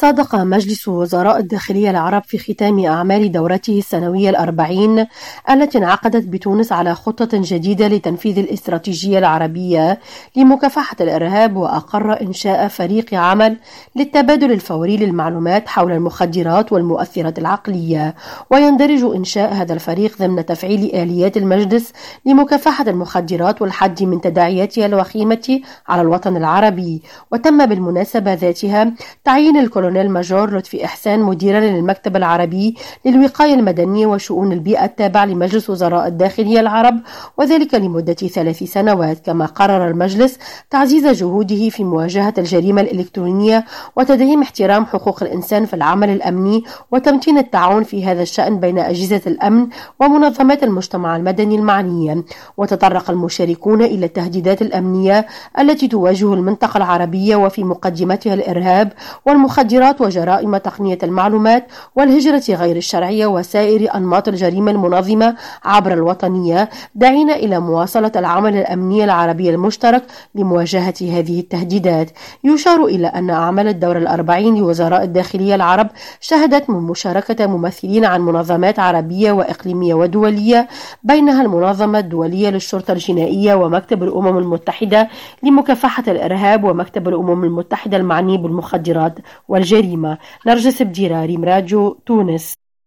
صادق مجلس وزراء الداخلية العرب في ختام أعمال دورته السنوية الأربعين التي انعقدت بتونس على خطة جديدة لتنفيذ الاستراتيجية العربية لمكافحة الإرهاب وأقر إنشاء فريق عمل للتبادل الفوري للمعلومات حول المخدرات والمؤثرات العقلية. ويندرج إنشاء هذا الفريق ضمن تفعيل آليات المجلس لمكافحة المخدرات والحد من تداعياتها الوخيمة على الوطن العربي. وتم بالمناسبة ذاتها تعيين الكولونيل كولونيل ماجور لطفي إحسان مديرا للمكتب العربي للوقاية المدنية وشؤون البيئة التابع لمجلس وزراء الداخلية العرب وذلك لمدة ثلاث سنوات كما قرر المجلس تعزيز جهوده في مواجهة الجريمة الإلكترونية وتدعيم احترام حقوق الإنسان في العمل الأمني وتمتين التعاون في هذا الشأن بين أجهزة الأمن ومنظمات المجتمع المدني المعنية. وتطرق المشاركون إلى التهديدات الأمنية التي تواجه المنطقة العربية وفي مقدمتها الإرهاب والمخدرات المخدرات وجرائم تقنية المعلومات والهجرة غير الشرعية وسائر أنماط الجريمة المنظمة عبر الوطنية داعين إلى مواصلة العمل الأمني العربي المشترك لمواجهة هذه التهديدات. يشار إلى أن أعمال الدورة الأربعين لوزراء الداخلية العرب شهدت من مشاركة ممثلين عن منظمات عربية وإقليمية ودولية بينها المنظمة الدولية للشرطة الجنائية ومكتب الأمم المتحدة لمكافحة الإرهاب ومكتب الأمم المتحدة المعني بالمخدرات والجريمة نرجس بديرة ريم راديو تونس.